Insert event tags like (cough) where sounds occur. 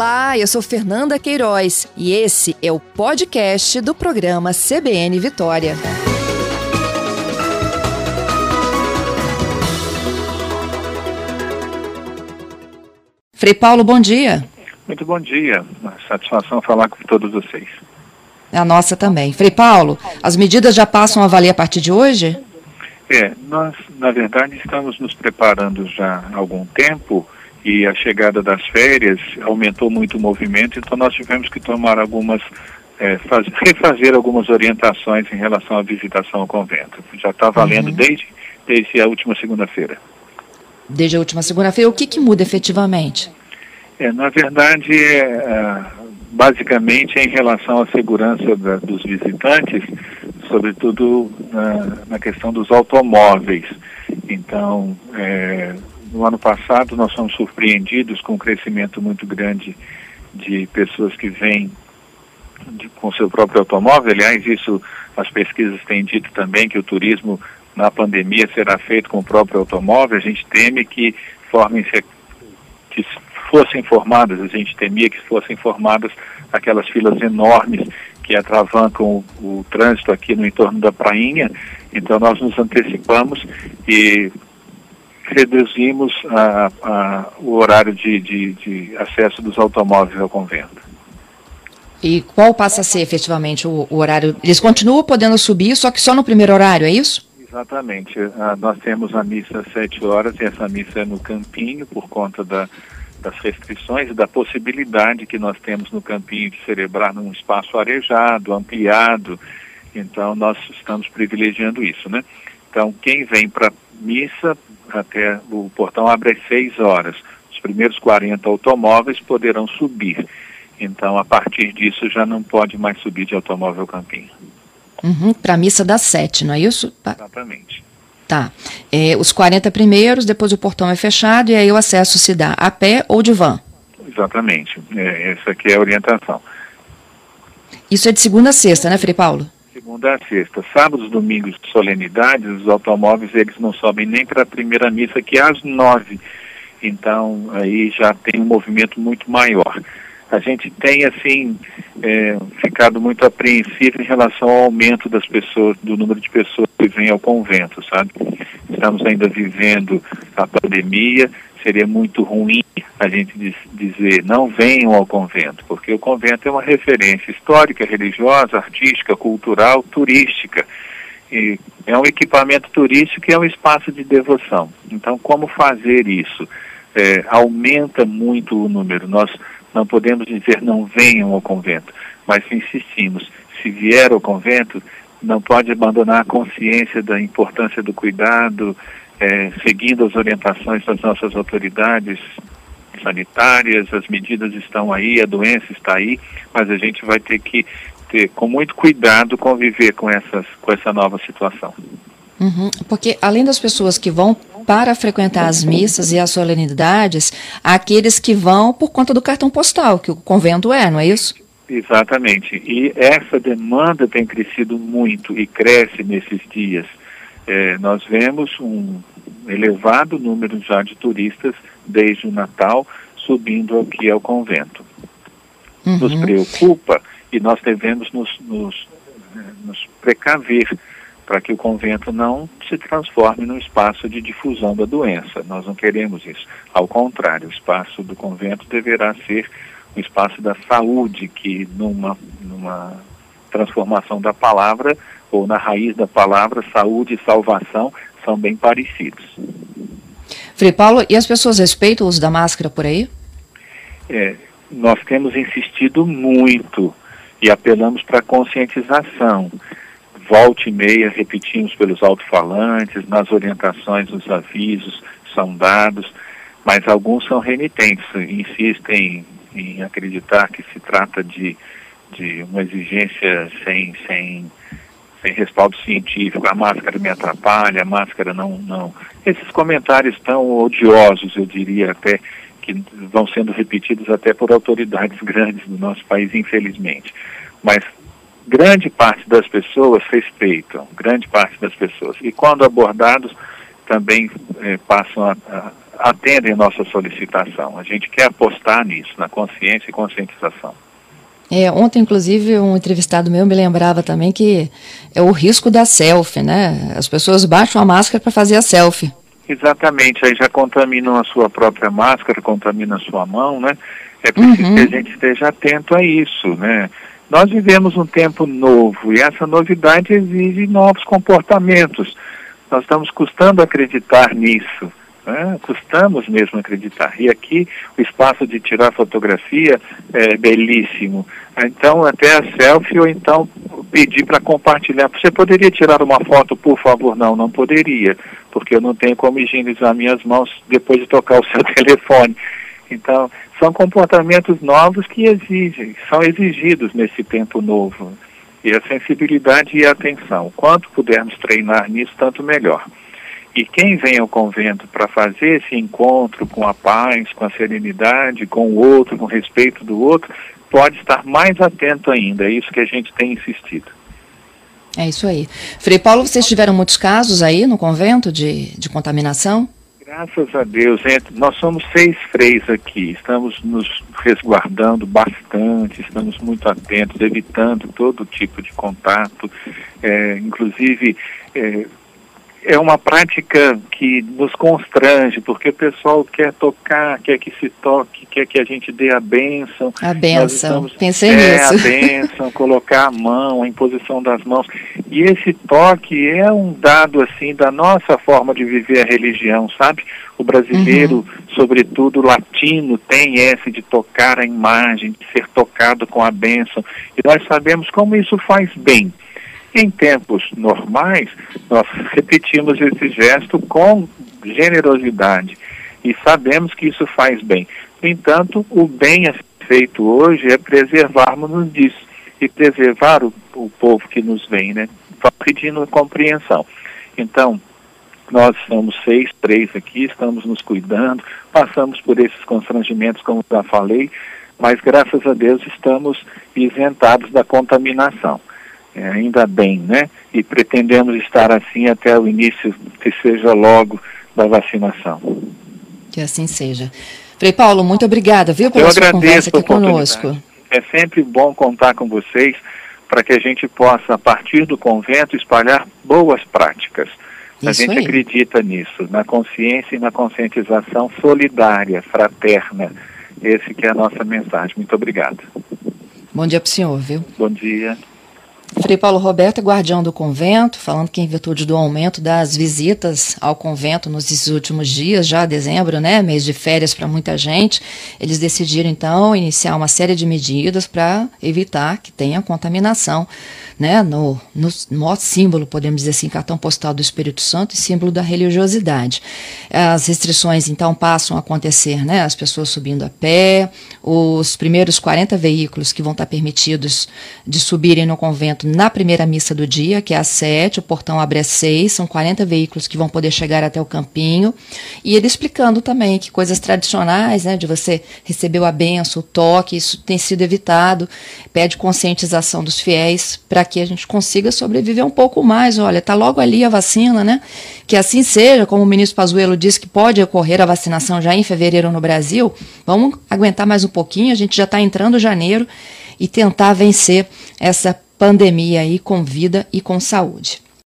Olá, eu sou Fernanda Queiroz e esse é o podcast do programa CBN Vitória. Frei Paulo, bom dia. Muito bom dia. Uma satisfação falar com todos vocês. A nossa também. Frei Paulo, as medidas já passam a valer a partir de hoje? É, nós, na verdade, estamos nos preparando já há algum tempo e a chegada das férias aumentou muito o movimento, então nós tivemos que tomar algumas, é, faz, refazer algumas orientações em relação à visitação ao convento. Já está valendo uhum. desde, desde a última segunda-feira. Desde a última segunda-feira, o que, que muda efetivamente? É, na verdade, é, é basicamente em relação à segurança da, dos visitantes, sobretudo na, na, questão dos automóveis. Então, é, no ano passado nós fomos surpreendidos com um crescimento muito grande de pessoas que vêm de, com seu próprio automóvel. Aliás, isso as pesquisas têm dito também que o turismo na pandemia será feito com o próprio automóvel. A gente teme que formem que fossem formadas, a gente temia que fossem formadas aquelas filas enormes que atravancam o, o trânsito aqui no entorno da prainha. Então nós nos antecipamos e reduzimos a, a, o horário de, de, de, acesso dos automóveis ao convento. E qual passa a ser efetivamente o, o, horário? Eles continuam podendo subir, só que só no primeiro horário, é isso? Exatamente. Ah, nós temos a missa às sete horas e essa missa é no Campinho, por conta da, das restrições e da possibilidade que nós temos no Campinho de celebrar num espaço arejado, ampliado. Então, nós estamos privilegiando isso, né? Então, quem vem para missa até o portão abre às 6 horas. Os primeiros 40 automóveis poderão subir. Então, a partir disso, já não pode mais subir de automóvel campinho. Uhum, Para a missa das 7, não é isso? Exatamente. Tá. É, os 40 primeiros, depois o portão é fechado e aí o acesso se dá a pé ou de van? Exatamente. É, essa aqui é a orientação. Isso é de segunda a sexta, né, Frei Paulo? Segunda a sexta. Sábados, domingos, solenidades, os automóveis eles não sobem nem para a primeira missa, que é às nove. Então, aí já tem um movimento muito maior. A gente tem, assim, é, ficado muito apreensivo em relação ao aumento das pessoas, do número de pessoas que vêm ao convento, sabe? Estamos ainda vivendo a pandemia, seria muito ruim a gente dizer não venham ao convento, porque o convento é uma referência histórica, religiosa, artística, cultural, turística. E é um equipamento turístico e é um espaço de devoção. Então, como fazer isso? É, aumenta muito o número. Nós não podemos dizer não venham ao convento, mas insistimos, se vier ao convento, não pode abandonar a consciência da importância do cuidado, é, seguindo as orientações das nossas autoridades sanitárias, as medidas estão aí, a doença está aí, mas a gente vai ter que ter, com muito cuidado, conviver com, essas, com essa nova situação. Uhum, porque além das pessoas que vão para frequentar as missas e as solenidades, há aqueles que vão por conta do cartão postal, que o convento é, não é isso? Exatamente. E essa demanda tem crescido muito e cresce nesses dias. É, nós vemos um elevado número já de turistas desde o Natal subindo aqui ao convento. Uhum. Nos preocupa e nós devemos nos, nos, eh, nos precaver para que o convento não se transforme num espaço de difusão da doença. Nós não queremos isso. Ao contrário, o espaço do convento deverá ser um espaço da saúde, que numa, numa transformação da palavra, ou na raiz da palavra, saúde e salvação são bem parecidos. Frei Paulo, e as pessoas respeitam o uso da máscara por aí? É, nós temos insistido muito e apelamos para a conscientização. Volte e meia repetimos pelos alto-falantes, nas orientações, nos avisos são dados, mas alguns são renitentes, insistem em acreditar que se trata de, de uma exigência sem, sem sem respaldo científico, a máscara me atrapalha, a máscara não, não. Esses comentários tão odiosos, eu diria até, que vão sendo repetidos até por autoridades (laughs) grandes do nosso país, infelizmente. Mas grande parte das pessoas respeitam, grande parte das pessoas. E quando abordados, também eh, passam a, a, atendem nossa solicitação. A gente quer apostar nisso, na consciência e conscientização. É, ontem, inclusive, um entrevistado meu me lembrava também que é o risco da selfie, né? As pessoas baixam a máscara para fazer a selfie. Exatamente, aí já contaminam a sua própria máscara, contamina a sua mão, né? É preciso uhum. que a gente esteja atento a isso, né? Nós vivemos um tempo novo e essa novidade exige novos comportamentos. Nós estamos custando acreditar nisso. Né? Custamos mesmo acreditar. E aqui o espaço de tirar fotografia é belíssimo. Então, até a selfie ou então pedir para compartilhar. Você poderia tirar uma foto, por favor? Não, não poderia, porque eu não tenho como higienizar minhas mãos depois de tocar o (laughs) seu telefone. Então, são comportamentos novos que exigem, são exigidos nesse tempo novo. E a sensibilidade e a atenção. Quanto pudermos treinar nisso, tanto melhor. E quem vem ao convento para fazer esse encontro com a paz, com a serenidade, com o outro, com o respeito do outro, pode estar mais atento ainda. É isso que a gente tem insistido. É isso aí. Frei Paulo, vocês tiveram muitos casos aí no convento de, de contaminação? Graças a Deus, nós somos seis freis aqui, estamos nos resguardando bastante, estamos muito atentos, evitando todo tipo de contato, é, inclusive é, é uma prática que nos constrange, porque o pessoal quer tocar, quer que se toque, quer que a gente dê a bênção. A bênção, pensei é, nisso. a (laughs) bênção, colocar a mão, a imposição das mãos. E esse toque é um dado, assim, da nossa forma de viver a religião, sabe? O brasileiro, uhum. sobretudo latino, tem esse de tocar a imagem, de ser tocado com a bênção. E nós sabemos como isso faz bem. Em tempos normais, nós repetimos esse gesto com generosidade e sabemos que isso faz bem. No entanto, o bem a ser feito hoje é preservarmos disso e preservar o, o povo que nos vem, né? Pedindo compreensão. Então, nós somos seis, três aqui, estamos nos cuidando, passamos por esses constrangimentos, como já falei, mas graças a Deus estamos isentados da contaminação é, ainda bem, né? E pretendemos estar assim até o início, que seja logo, da vacinação. Que assim seja. Frei Paulo, muito obrigada, viu, pela Eu sua conversa aqui conosco. É sempre bom contar com vocês para que a gente possa, a partir do convento, espalhar boas práticas. A gente aí. acredita nisso, na consciência e na conscientização solidária, fraterna. Esse que é a nossa mensagem. Muito obrigado. Bom dia para o senhor, viu? Bom dia. Frei Paulo Roberto é guardião do convento, falando que em virtude do aumento das visitas ao convento nos últimos dias, já dezembro, né, mês de férias para muita gente, eles decidiram então iniciar uma série de medidas para evitar que tenha contaminação né, no, no maior símbolo, podemos dizer assim, cartão postal do Espírito Santo e símbolo da religiosidade. As restrições, então, passam a acontecer, né, as pessoas subindo a pé, os primeiros 40 veículos que vão estar permitidos de subirem no convento na primeira missa do dia, que é às 7, o portão abre às 6, são 40 veículos que vão poder chegar até o campinho, e ele explicando também que coisas tradicionais, né, de você receber a benção, o toque, isso tem sido evitado, pede conscientização dos fiéis para que a gente consiga sobreviver um pouco mais. Olha, está logo ali a vacina, né? Que assim seja, como o ministro Pazuello disse que pode ocorrer a vacinação já em fevereiro no Brasil. Vamos aguentar mais um pouquinho, a gente já está entrando janeiro e tentar vencer essa pandemia aí com vida e com saúde.